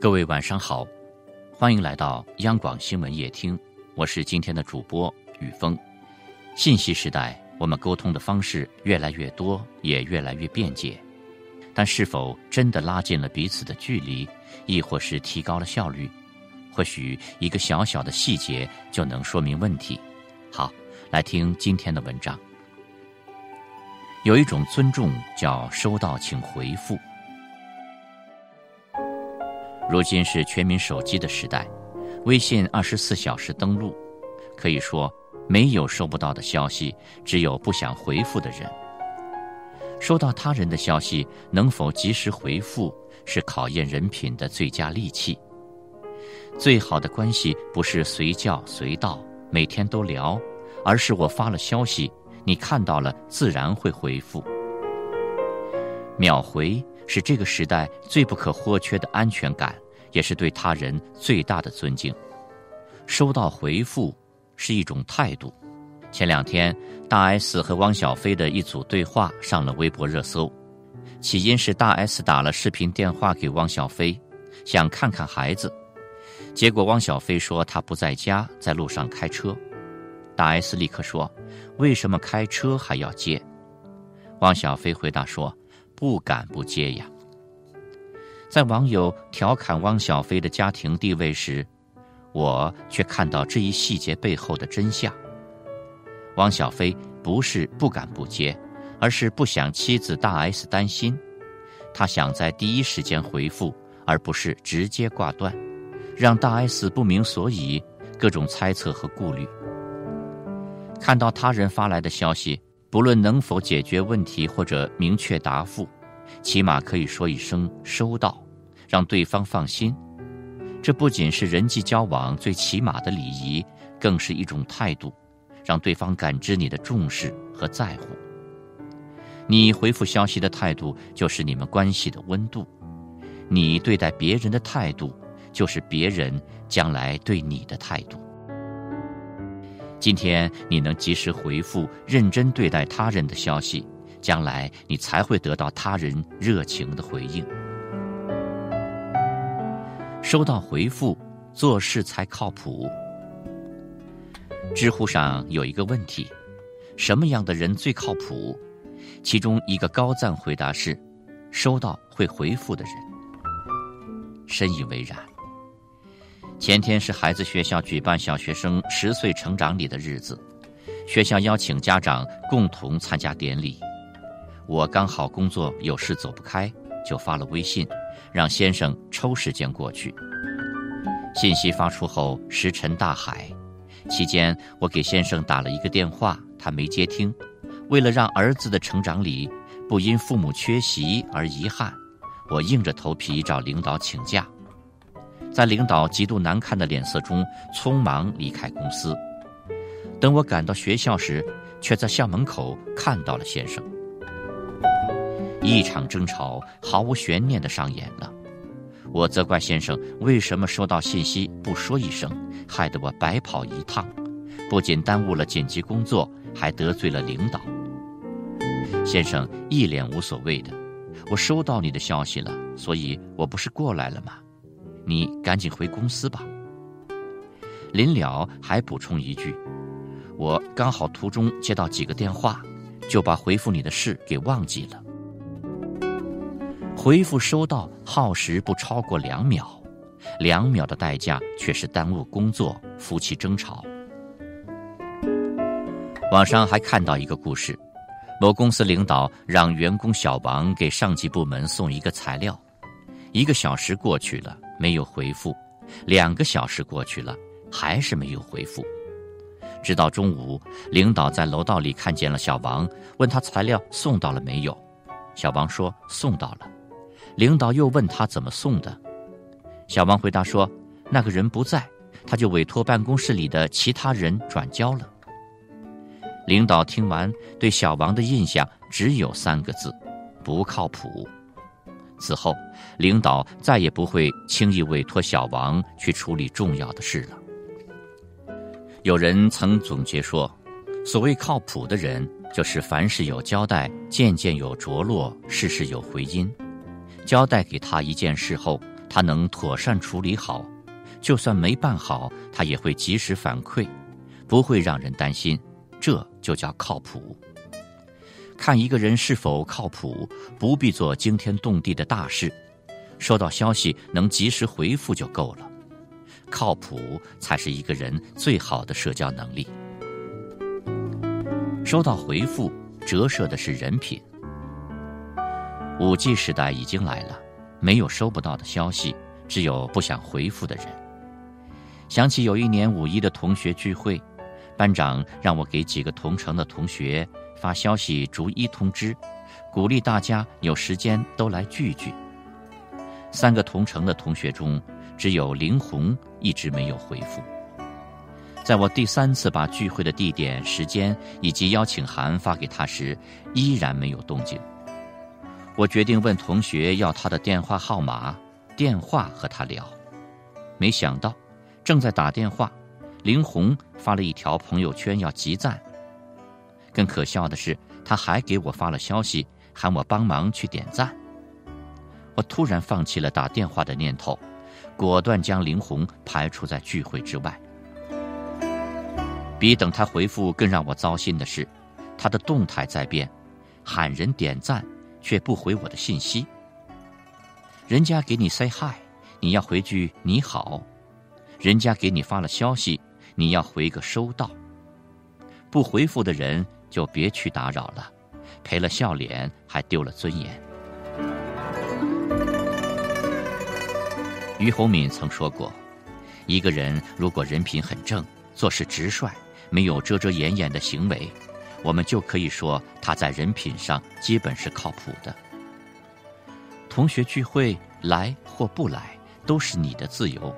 各位晚上好，欢迎来到央广新闻夜听，我是今天的主播雨峰。信息时代，我们沟通的方式越来越多，也越来越便捷，但是否真的拉近了彼此的距离，亦或是提高了效率？或许一个小小的细节就能说明问题。好，来听今天的文章。有一种尊重叫收到请回复。如今是全民手机的时代，微信二十四小时登录，可以说没有收不到的消息，只有不想回复的人。收到他人的消息，能否及时回复，是考验人品的最佳利器。最好的关系不是随叫随到，每天都聊，而是我发了消息，你看到了自然会回复。秒回。是这个时代最不可或缺的安全感，也是对他人最大的尊敬。收到回复是一种态度。前两天，大 S 和汪小菲的一组对话上了微博热搜，起因是大 S 打了视频电话给汪小菲，想看看孩子，结果汪小菲说他不在家，在路上开车。大 S 立刻说：“为什么开车还要接？”汪小菲回答说。不敢不接呀。在网友调侃汪小菲的家庭地位时，我却看到这一细节背后的真相。汪小菲不是不敢不接，而是不想妻子大 S 担心，他想在第一时间回复，而不是直接挂断，让大 S 不明所以，各种猜测和顾虑。看到他人发来的消息。不论能否解决问题或者明确答复，起码可以说一声“收到”，让对方放心。这不仅是人际交往最起码的礼仪，更是一种态度，让对方感知你的重视和在乎。你回复消息的态度，就是你们关系的温度；你对待别人的态度，就是别人将来对你的态度。今天你能及时回复、认真对待他人的消息，将来你才会得到他人热情的回应。收到回复，做事才靠谱。知乎上有一个问题：什么样的人最靠谱？其中一个高赞回答是：收到会回复的人。深以为然。前天是孩子学校举办小学生十岁成长礼的日子，学校邀请家长共同参加典礼。我刚好工作有事走不开，就发了微信，让先生抽时间过去。信息发出后石沉大海，期间我给先生打了一个电话，他没接听。为了让儿子的成长礼不因父母缺席而遗憾，我硬着头皮找领导请假。在领导极度难看的脸色中，匆忙离开公司。等我赶到学校时，却在校门口看到了先生。一场争吵毫无悬念的上演了。我责怪先生为什么收到信息不说一声，害得我白跑一趟，不仅耽误了紧急工作，还得罪了领导。先生一脸无所谓的：“我收到你的消息了，所以我不是过来了吗？”你赶紧回公司吧。临了还补充一句：“我刚好途中接到几个电话，就把回复你的事给忘记了。”回复收到耗时不超过两秒，两秒的代价却是耽误工作、夫妻争吵。网上还看到一个故事：某公司领导让员工小王给上级部门送一个材料，一个小时过去了。没有回复，两个小时过去了，还是没有回复。直到中午，领导在楼道里看见了小王，问他材料送到了没有。小王说送到了。领导又问他怎么送的，小王回答说那个人不在，他就委托办公室里的其他人转交了。领导听完，对小王的印象只有三个字：不靠谱。此后，领导再也不会轻易委托小王去处理重要的事了。有人曾总结说：“所谓靠谱的人，就是凡事有交代，件件有着落，事事有回音。交代给他一件事后，他能妥善处理好，就算没办好，他也会及时反馈，不会让人担心。这就叫靠谱。看一个人是否靠谱，不必做惊天动地的大事，收到消息能及时回复就够了。靠谱才是一个人最好的社交能力。收到回复，折射的是人品。五 G 时代已经来了，没有收不到的消息，只有不想回复的人。想起有一年五一的同学聚会，班长让我给几个同城的同学。发消息逐一通知，鼓励大家有时间都来聚聚。三个同城的同学中，只有林红一直没有回复。在我第三次把聚会的地点、时间以及邀请函发给他时，依然没有动静。我决定问同学要他的电话号码，电话和他聊。没想到，正在打电话，林红发了一条朋友圈要集赞。更可笑的是，他还给我发了消息，喊我帮忙去点赞。我突然放弃了打电话的念头，果断将林红排除在聚会之外。比等他回复更让我糟心的是，他的动态在变，喊人点赞却不回我的信息。人家给你 say hi，你要回句你好；人家给你发了消息，你要回个收到。不回复的人。就别去打扰了，赔了笑脸还丢了尊严。于洪敏曾说过：“一个人如果人品很正，做事直率，没有遮遮掩掩的行为，我们就可以说他在人品上基本是靠谱的。”同学聚会来或不来都是你的自由，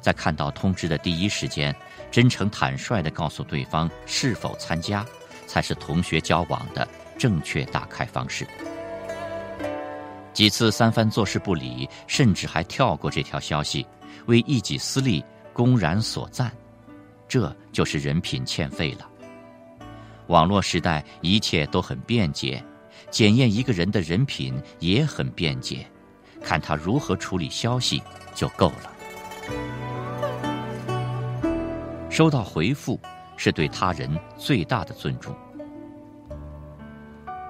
在看到通知的第一时间，真诚坦率地告诉对方是否参加。才是同学交往的正确打开方式。几次三番做事不理，甚至还跳过这条消息，为一己私利公然所赞，这就是人品欠费了。网络时代一切都很便捷，检验一个人的人品也很便捷，看他如何处理消息就够了。收到回复。是对他人最大的尊重。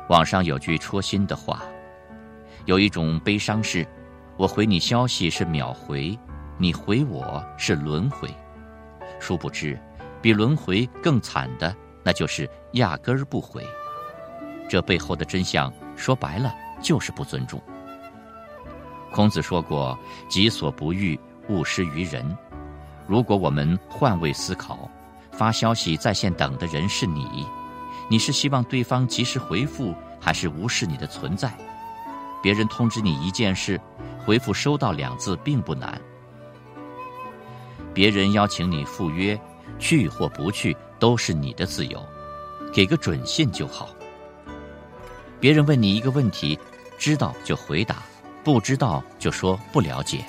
网上有句戳心的话：“有一种悲伤是，我回你消息是秒回，你回我是轮回。殊不知，比轮回更惨的，那就是压根儿不回。这背后的真相，说白了就是不尊重。”孔子说过：“己所不欲，勿施于人。”如果我们换位思考。发消息在线等的人是你，你是希望对方及时回复，还是无视你的存在？别人通知你一件事，回复“收到”两字并不难。别人邀请你赴约，去或不去都是你的自由，给个准信就好。别人问你一个问题，知道就回答，不知道就说不了解。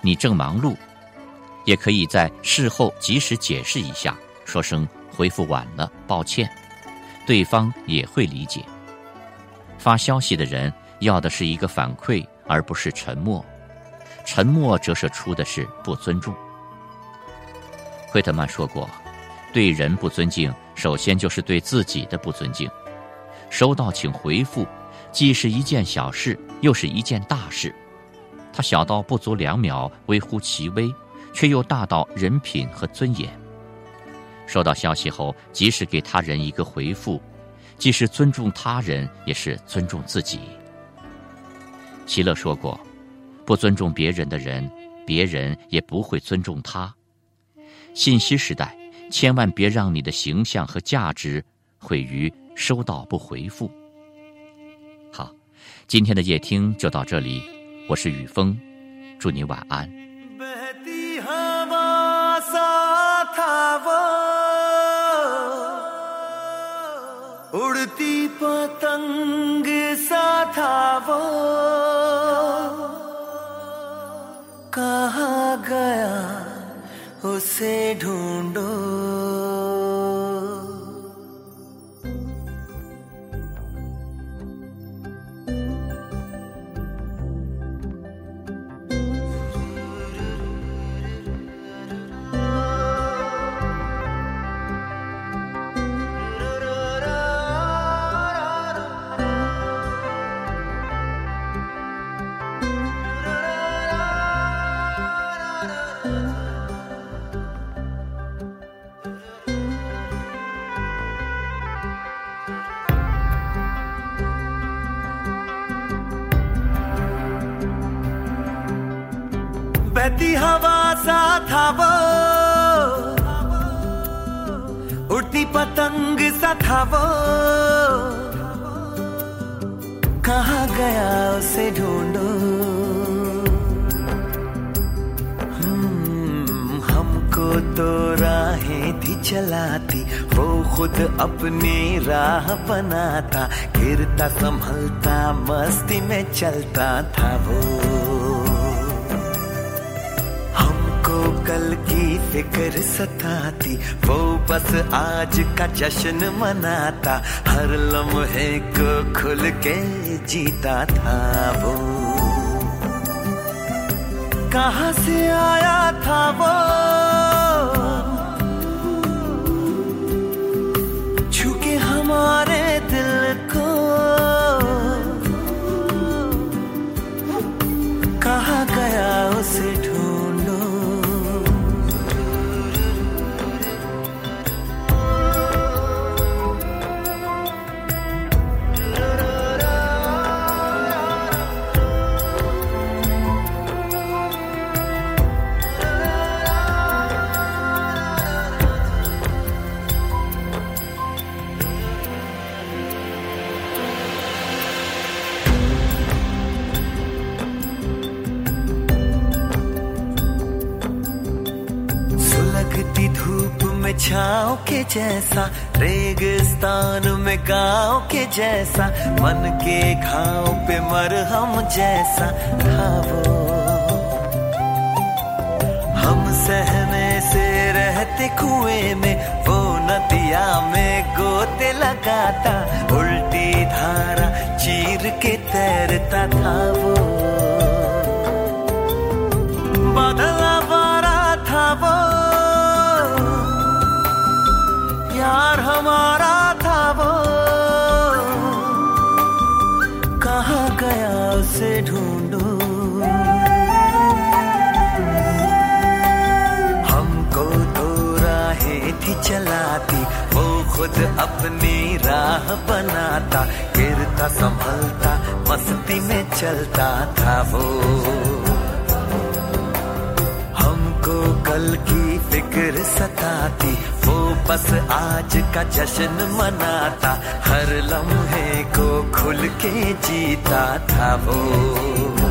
你正忙碌，也可以在事后及时解释一下。说声回复晚了，抱歉，对方也会理解。发消息的人要的是一个反馈，而不是沉默。沉默折射出的是不尊重。惠特曼说过：“对人不尊敬，首先就是对自己的不尊敬。”收到请回复，既是一件小事，又是一件大事。它小到不足两秒，微乎其微，却又大到人品和尊严。收到消息后，及时给他人一个回复，既是尊重他人，也是尊重自己。齐乐说过：“不尊重别人的人，别人也不会尊重他。”信息时代，千万别让你的形象和价值毁于收到不回复。好，今天的夜听就到这里，我是雨峰，祝你晚安。उड़ती पतंग सा था वो कहा गया उसे ढूंढो उड़ती पतंग सा था वो कहा गया उसे ढूंढो? हम्म, हमको तो राहें थी चलाती वो खुद अपनी राह बनाता गिरता संभलता मस्ती में चलता था वो। कल की फ़िक्र सताती, वो बस आज का जश्न मनाता, हर लम्हे को खुल के जीता था वो। कहाँ से आया था वो? छुके हमारे में छाँव के जैसा, रेगिस्तान में गाँव के जैसा, मन के घाव पे मरहम जैसा था वो। हम सहने से रहते कुएँ में, वो नदिया में गोते लगाता, उल्टी धारा चीर के तैरता था खुद अपनी राह बनाता, गिरता, संभलता, मस्ती में चलता था वो। हमको कल की फ़िक्र सताती, वो बस आज का जश्न मनाता, हर लम्हे को खुल के जीता था वो।